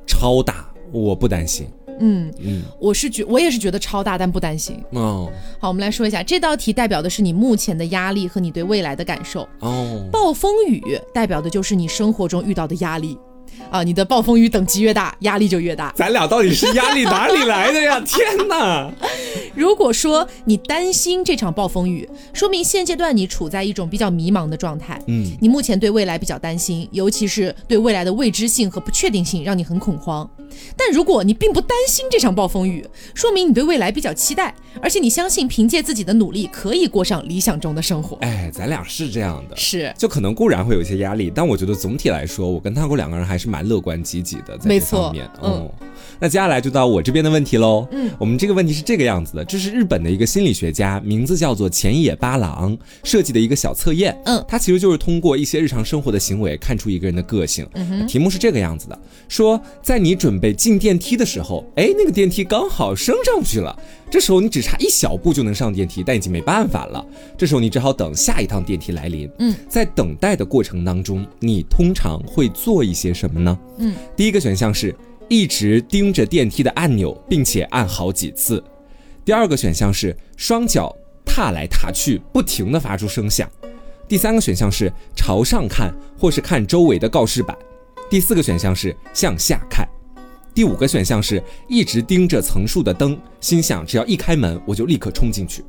超大，我不担心。嗯嗯，我是觉我也是觉得超大，但不担心。哦，好，我们来说一下这道题代表的是你目前的压力和你对未来的感受。哦，暴风雨代表的就是你生活中遇到的压力。啊，你的暴风雨等级越大，压力就越大。咱俩到底是压力哪里来的呀？[laughs] 天哪！如果说你担心这场暴风雨，说明现阶段你处在一种比较迷茫的状态。嗯，你目前对未来比较担心，尤其是对未来的未知性和不确定性，让你很恐慌。但如果你并不担心这场暴风雨，说明你对未来比较期待，而且你相信凭借自己的努力可以过上理想中的生活。哎，咱俩是这样的，是就可能固然会有一些压力，但我觉得总体来说，我跟他哥两个人还是蛮乐观积极的，在这方面。嗯，那接下来就到我这边的问题喽。嗯，我们这个问题是这个样子的，这是日本的一个心理学家，名字叫做前野八郎设计的一个小测验。嗯，它其实就是通过一些日常生活的行为看出一个人的个性。嗯题目是这个样子的，说在你准备进电梯的时候，哎，那个电梯刚好升上去了。这时候你只差一小步就能上电梯，但已经没办法了。这时候你只好等下一趟电梯来临。嗯，在等待的过程当中，你通常会做一些什么呢？嗯，第一个选项是一直盯着电梯的按钮，并且按好几次。第二个选项是双脚踏来踏去，不停的发出声响。第三个选项是朝上看，或是看周围的告示板。第四个选项是向下看，第五个选项是一直盯着层数的灯，心想只要一开门我就立刻冲进去。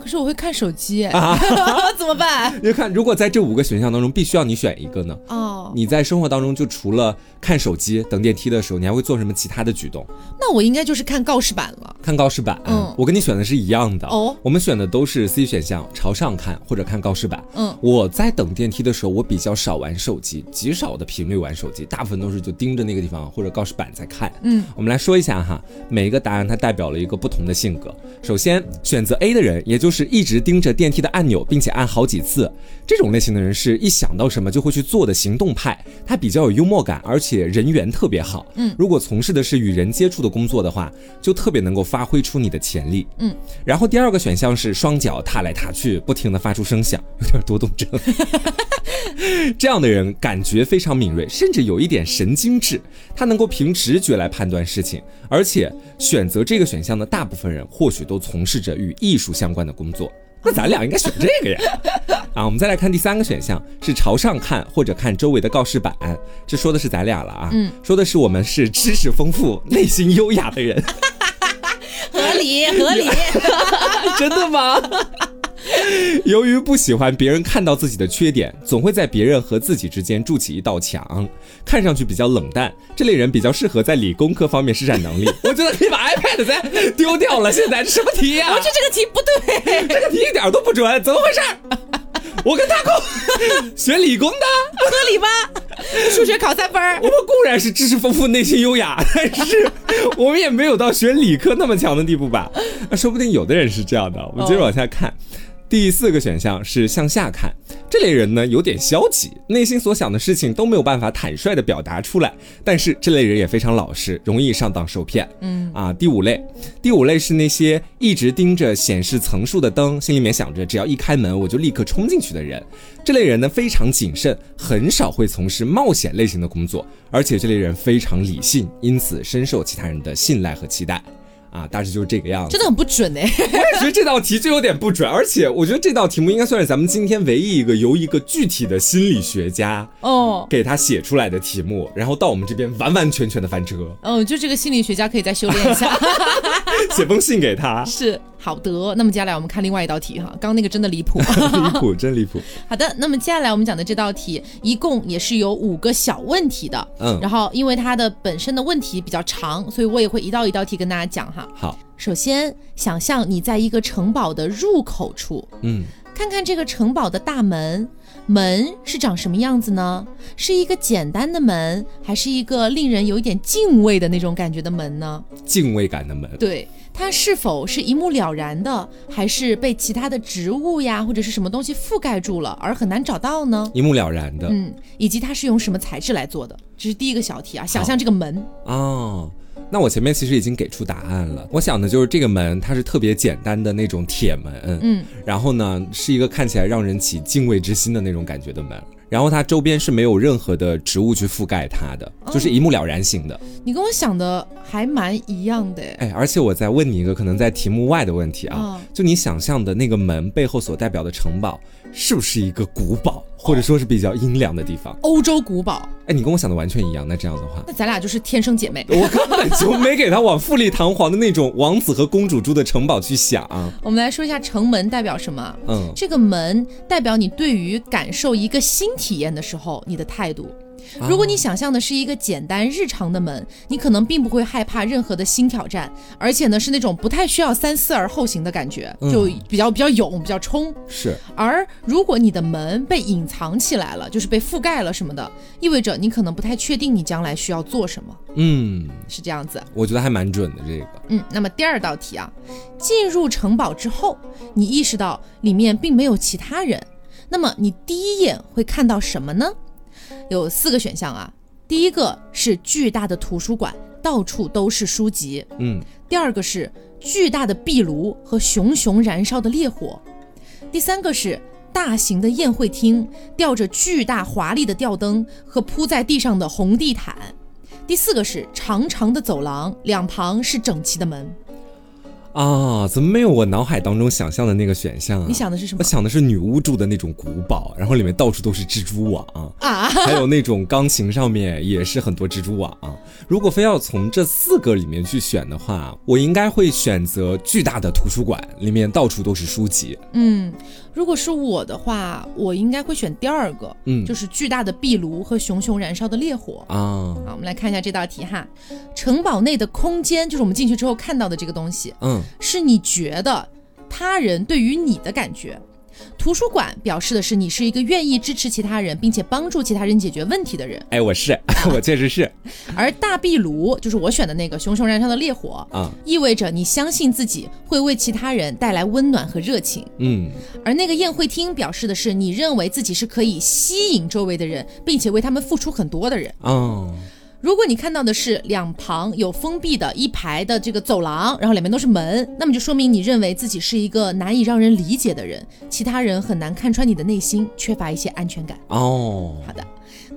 可是我会看手机，啊 [laughs] 怎么办？你看，如果在这五个选项当中必须要你选一个呢？哦，你在生活当中就除了看手机等电梯的时候，你还会做什么其他的举动？那我应该就是看告示板了。看告示板，嗯，我跟你选的是一样的哦。我们选的都是 C 选项，朝上看或者看告示板。嗯，我在等电梯的时候，我比较少玩手机，极少的频率玩手机，大部分都是就盯着那个地方或者告示板在看。嗯，我们来说一下哈，每一个答案它代表了一个不同的性格。首先选择 A 的人，也就是一直盯着电梯的按钮，并且按好几次，这种类型的人是一想到什么就会去做的行动派，他比较有幽默感，而且人缘特别好。嗯，如果从事的是与人接触的工作的话，就特别能够发挥出你的潜力。嗯，然后第二个选项是双脚踏来踏去，不停的发出声响，有点多动症。[laughs] [laughs] 这样的人感觉非常敏锐，甚至有一点神经质，他能够凭直觉来判断事情，而且选择这个选项的大部分人或许都从事着与艺术相关的工作。那咱俩应该选这个呀。[laughs] 啊，我们再来看第三个选项，是朝上看或者看周围的告示板，这说的是咱俩了啊。嗯，说的是我们是知识丰富、内心优雅的人。合 [laughs] 理合理，真的吗？[laughs] 由于不喜欢别人看到自己的缺点，总会在别人和自己之间筑起一道墙，看上去比较冷淡。这类人比较适合在理工科方面施展能力。我觉得可以把 iPad 再丢掉了。现在这什么题呀？我觉得这个题不对，这个题一点都不准，怎么回事？我跟大空 [laughs] 学理工的，合理吗？数学考三分。我们固然是知识丰富、内心优雅，但是 [laughs] 我们也没有到学理科那么强的地步吧？那说不定有的人是这样的。我们接着往下看。第四个选项是向下看，这类人呢有点消极，内心所想的事情都没有办法坦率的表达出来。但是这类人也非常老实，容易上当受骗。嗯啊，第五类，第五类是那些一直盯着显示层数的灯，心里面想着只要一开门我就立刻冲进去的人。这类人呢非常谨慎，很少会从事冒险类型的工作，而且这类人非常理性，因此深受其他人的信赖和期待。啊，大致就是这个样子，真的很不准哎！[laughs] 我也觉得这道题就有点不准，而且我觉得这道题目应该算是咱们今天唯一一个由一个具体的心理学家哦给他写出来的题目，然后到我们这边完完全全的翻车。嗯，就这个心理学家可以再修炼一下 [laughs] [laughs] 写封信给他。是。好的，那么接下来我们看另外一道题哈，刚刚那个真的离谱，离谱真离谱。好的，那么接下来我们讲的这道题一共也是有五个小问题的，嗯，然后因为它的本身的问题比较长，所以我也会一道一道题跟大家讲哈。好，首先想象你在一个城堡的入口处，嗯，看看这个城堡的大门，门是长什么样子呢？是一个简单的门，还是一个令人有一点敬畏的那种感觉的门呢？敬畏感的门，对。它是否是一目了然的，还是被其他的植物呀或者是什么东西覆盖住了而很难找到呢？一目了然的，嗯，以及它是用什么材质来做的？这是第一个小题啊。想象这个门哦，那我前面其实已经给出答案了。我想的就是这个门，它是特别简单的那种铁门，嗯，然后呢是一个看起来让人起敬畏之心的那种感觉的门。然后它周边是没有任何的植物去覆盖它的，就是一目了然型的。你跟我想的还蛮一样的哎，而且我再问你一个可能在题目外的问题啊，就你想象的那个门背后所代表的城堡，是不是一个古堡？或者说是比较阴凉的地方，欧洲古堡。哎，你跟我想的完全一样。那这样的话，那咱俩就是天生姐妹。我根本就没给他往富丽堂皇的那种王子和公主住的城堡去想。[laughs] 我们来说一下城门代表什么？嗯，这个门代表你对于感受一个新体验的时候你的态度。如果你想象的是一个简单日常的门，你可能并不会害怕任何的新挑战，而且呢是那种不太需要三思而后行的感觉，就比较比较勇，比较冲。是。而如果你的门被隐藏起来了，就是被覆盖了什么的，意味着你可能不太确定你将来需要做什么。嗯，是这样子。我觉得还蛮准的这个。嗯，那么第二道题啊，进入城堡之后，你意识到里面并没有其他人，那么你第一眼会看到什么呢？有四个选项啊，第一个是巨大的图书馆，到处都是书籍。嗯，第二个是巨大的壁炉和熊熊燃烧的烈火，第三个是大型的宴会厅，吊着巨大华丽的吊灯和铺在地上的红地毯，第四个是长长的走廊，两旁是整齐的门。啊，怎么没有我脑海当中想象的那个选项啊？你想的是什么？我想的是女巫住的那种古堡，然后里面到处都是蜘蛛网 [laughs] 啊，还有那种钢琴上面也是很多蜘蛛网。如果非要从这四个里面去选的话，我应该会选择巨大的图书馆，里面到处都是书籍。嗯，如果是我的话，我应该会选第二个，嗯，就是巨大的壁炉和熊熊燃烧的烈火啊。好，我们来看一下这道题哈，城堡内的空间就是我们进去之后看到的这个东西，嗯，是你觉得他人对于你的感觉。图书馆表示的是你是一个愿意支持其他人，并且帮助其他人解决问题的人。哎，我是，[laughs] 我确实是。而大壁炉就是我选的那个熊熊燃烧的烈火啊，意味着你相信自己会为其他人带来温暖和热情。嗯。而那个宴会厅表示的是你认为自己是可以吸引周围的人，并且为他们付出很多的人。哦。如果你看到的是两旁有封闭的一排的这个走廊，然后两边都是门，那么就说明你认为自己是一个难以让人理解的人，其他人很难看穿你的内心，缺乏一些安全感。哦，好的。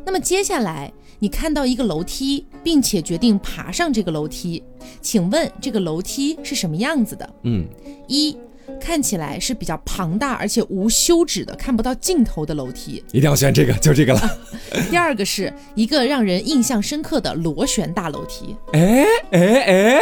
那么接下来你看到一个楼梯，并且决定爬上这个楼梯，请问这个楼梯是什么样子的？嗯，一。看起来是比较庞大而且无休止的看不到尽头的楼梯，一定要选这个，就这个了。[laughs] 第二个是一个让人印象深刻的螺旋大楼梯。哎哎哎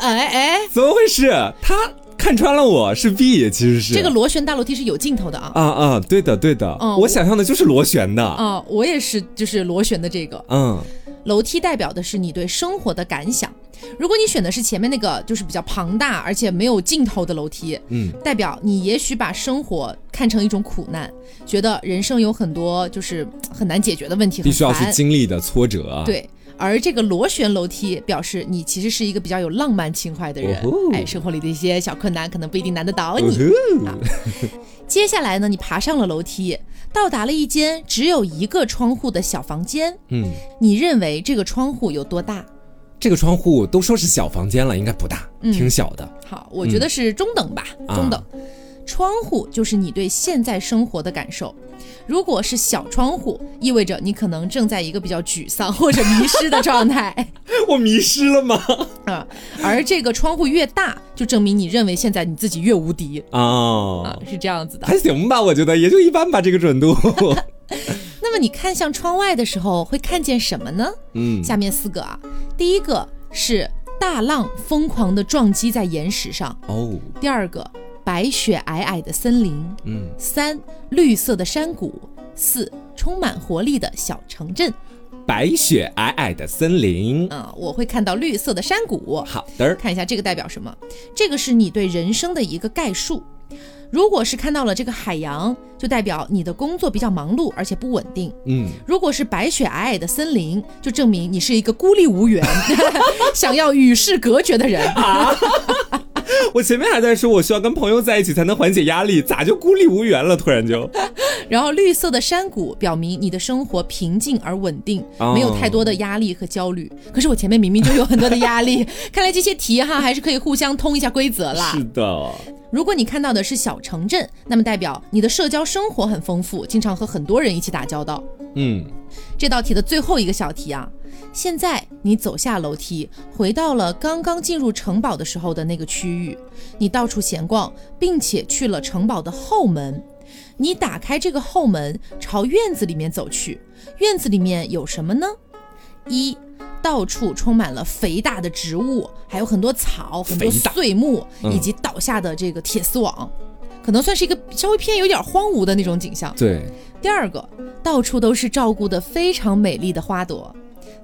哎哎，[laughs] 怎么回事？他看穿了我是 B，其实是这个螺旋大楼梯是有尽头的啊啊啊！对的对的，嗯我想象的就是螺旋的啊，我也是就是螺旋的这个嗯。楼梯代表的是你对生活的感想。如果你选的是前面那个，就是比较庞大而且没有尽头的楼梯，嗯，代表你也许把生活看成一种苦难，觉得人生有很多就是很难解决的问题，必须要去经历的挫折。对，而这个螺旋楼梯表示你其实是一个比较有浪漫情怀的人，哎，生活里的一些小困难可能不一定难得倒你。接下来呢，你爬上了楼梯。到达了一间只有一个窗户的小房间。嗯，你认为这个窗户有多大？这个窗户都说是小房间了，应该不大，挺小的。好，我觉得是中等吧，中等。窗户就是你对现在生活的感受。如果是小窗户，意味着你可能正在一个比较沮丧或者迷失的状态。[laughs] 我迷失了吗？[laughs] 啊，而这个窗户越大，就证明你认为现在你自己越无敌啊，是这样子的。还行吧，我觉得也就一般吧，这个准度。[laughs] 那么你看向窗外的时候会看见什么呢？嗯，下面四个啊，第一个是大浪疯狂的撞击在岩石上哦，第二个。白雪皑皑的森林，嗯，三绿色的山谷，四充满活力的小城镇。白雪皑皑的森林，嗯，我会看到绿色的山谷。好的，看一下这个代表什么？这个是你对人生的一个概述。如果是看到了这个海洋，就代表你的工作比较忙碌而且不稳定。嗯，如果是白雪皑皑的森林，就证明你是一个孤立无援、[laughs] 想要与世隔绝的人。[laughs] 我前面还在说，我需要跟朋友在一起才能缓解压力，咋就孤立无援了？突然就，[laughs] 然后绿色的山谷表明你的生活平静而稳定，没有太多的压力和焦虑。可是我前面明明就有很多的压力，[laughs] 看来这些题哈还是可以互相通一下规则啦。是的，如果你看到的是小城镇，那么代表你的社交生活很丰富，经常和很多人一起打交道。嗯，这道题的最后一个小题啊。现在你走下楼梯，回到了刚刚进入城堡的时候的那个区域。你到处闲逛，并且去了城堡的后门。你打开这个后门，朝院子里面走去。院子里面有什么呢？一，到处充满了肥大的植物，还有很多草、很多碎木以及倒下的这个铁丝网，可能算是一个稍微偏有点荒芜的那种景象。对。第二个，到处都是照顾的非常美丽的花朵。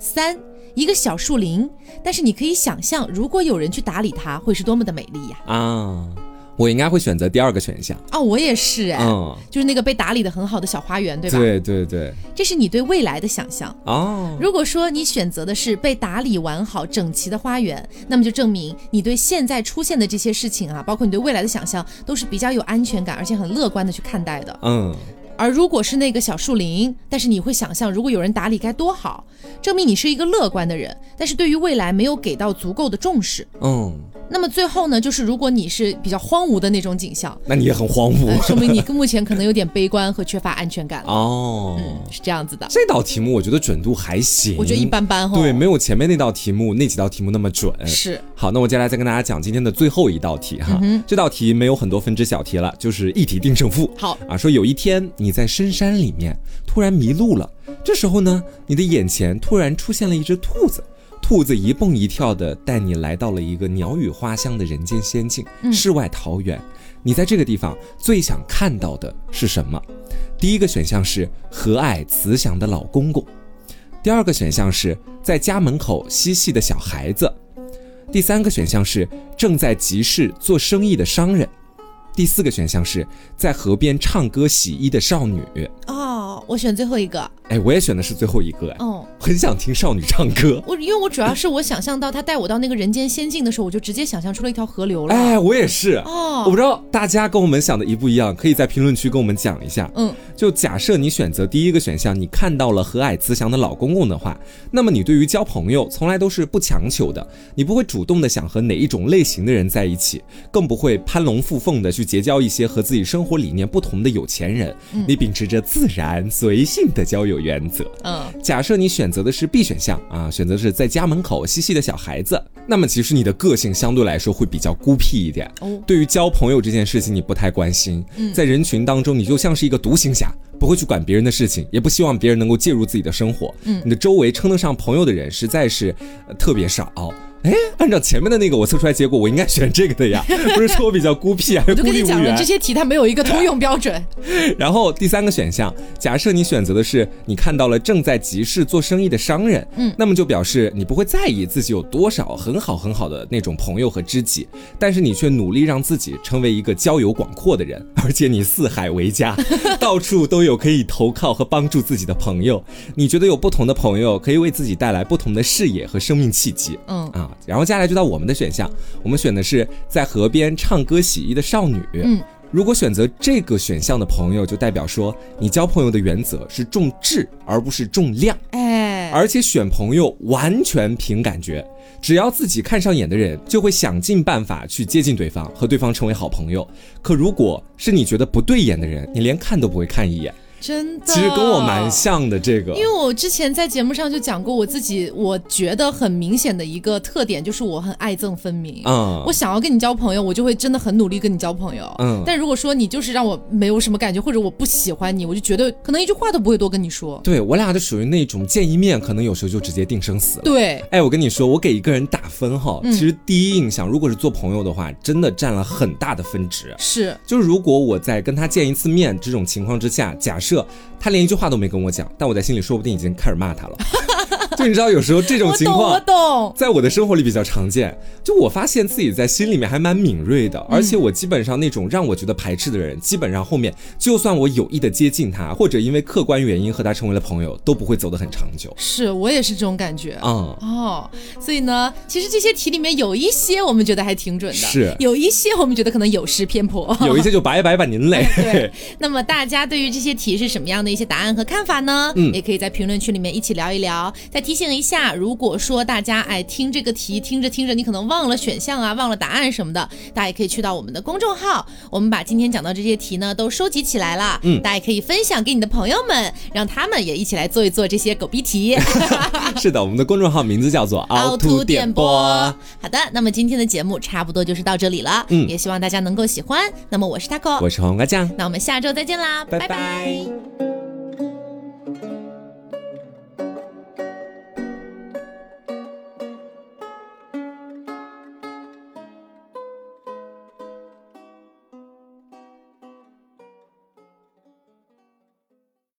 三，一个小树林，但是你可以想象，如果有人去打理它，会是多么的美丽呀！啊，我应该会选择第二个选项。哦，我也是哎，嗯，就是那个被打理的很好的小花园，对吧？对对对，这是你对未来的想象哦。如果说你选择的是被打理完好、整齐的花园，那么就证明你对现在出现的这些事情啊，包括你对未来的想象，都是比较有安全感，而且很乐观的去看待的。嗯。而如果是那个小树林，但是你会想象，如果有人打理该多好，证明你是一个乐观的人，但是对于未来没有给到足够的重视。嗯。那么最后呢，就是如果你是比较荒芜的那种景象，那你也很荒芜，说明你目前可能有点悲观和缺乏安全感哦，嗯，是这样子的。这道题目我觉得准度还行，我觉得一般般哈。对，没有前面那道题目那几道题目那么准。是。好，那我接下来再跟大家讲今天的最后一道题哈。嗯这道题没有很多分支小题了，就是一题定胜负。好啊，说有一天你在深山里面突然迷路了，这时候呢，你的眼前突然出现了一只兔子。兔子一蹦一跳的带你来到了一个鸟语花香的人间仙境——世外桃源。你在这个地方最想看到的是什么？第一个选项是和蔼慈祥的老公公，第二个选项是在家门口嬉戏的小孩子，第三个选项是正在集市做生意的商人，第四个选项是在河边唱歌洗衣的少女。哦，我选最后一个。哎，我也选的是最后一个，哎，哦，很想听少女唱歌。我因为我主要是我想象到他带我到那个人间仙境的时候，我就直接想象出了一条河流了。哎，我也是。哦，我不知道大家跟我们想的一不一样，可以在评论区跟我们讲一下。嗯，就假设你选择第一个选项，你看到了和蔼慈祥的老公公的话，那么你对于交朋友从来都是不强求的，你不会主动的想和哪一种类型的人在一起，更不会攀龙附凤的去结交一些和自己生活理念不同的有钱人。你秉持着自然随性的交友原则。嗯。假设你选择的是 B 选项啊，选择是在家门口嬉戏的小孩子，那么其实你的个性相对来说会比较孤僻一点。哦，对于交朋友这件事情你不太关心，嗯在人群当中你就像是一个独行侠，不会去管别人的事情，也不希望别人能够介入自己的生活。嗯，你的周围称得上朋友的人实在是特别少。哎，按照前面的那个我测出来结果，我应该选这个的呀。[laughs] 不是说我比较孤僻啊，孤立无援。这些题它没有一个通用标准。[laughs] 然后第三个选项，假设你选择的是你看到了正在集市做生意的商人，嗯，那么就表示你不会在意自己有多少很好很好的那种朋友和知己，但是你却努力让自己成为一个交友广阔的人，[laughs] 而且你四海为家，到处都有可以投靠和帮助自己的朋友。你觉得有不同的朋友可以为自己带来不同的视野和生命契机？嗯啊。然后接下来就到我们的选项，我们选的是在河边唱歌洗衣的少女。嗯，如果选择这个选项的朋友，就代表说你交朋友的原则是重质而不是重量。哎，而且选朋友完全凭感觉，只要自己看上眼的人，就会想尽办法去接近对方，和对方成为好朋友。可如果是你觉得不对眼的人，你连看都不会看一眼。真的，其实跟我蛮像的这个，因为我之前在节目上就讲过，我自己我觉得很明显的一个特点就是我很爱憎分明。嗯，我想要跟你交朋友，我就会真的很努力跟你交朋友。嗯，但如果说你就是让我没有什么感觉，或者我不喜欢你，我就觉得可能一句话都不会多跟你说。对我俩就属于那种见一面，可能有时候就直接定生死。对，哎，我跟你说，我给一个人打分哈，其实第一印象，如果是做朋友的话，真的占了很大的分值。是，就是如果我在跟他见一次面这种情况之下，假设他连。一句话都没跟我讲，但我在心里说不定已经开始骂他了。[laughs] 就你知道，有时候这种情况，我懂，在我的生活里比较常见。就我发现自己在心里面还蛮敏锐的，而且我基本上那种让我觉得排斥的人，基本上后面就算我有意的接近他，或者因为客观原因和他成为了朋友，都不会走得很长久。是我也是这种感觉啊。哦，所以呢，其实这些题里面有一些我们觉得还挺准的，是有一些我们觉得可能有失偏颇，有一些就摆摆把您累。[laughs] 对。[laughs] 那么大家对于这些题是什么样的一些答案和看法呢？嗯，也可以在评论区里面一起聊一聊。在提醒一下，如果说大家哎听这个题听着听着，你可能忘了选项啊，忘了答案什么的，大家也可以去到我们的公众号，我们把今天讲到这些题呢都收集起来了，嗯，大家也可以分享给你的朋友们，让他们也一起来做一做这些狗逼题。[laughs] 是的，我们的公众号名字叫做凹凸电波。好的，那么今天的节目差不多就是到这里了，嗯，也希望大家能够喜欢。那么我是 taco，我是黄瓜酱，那我们下周再见啦，拜拜。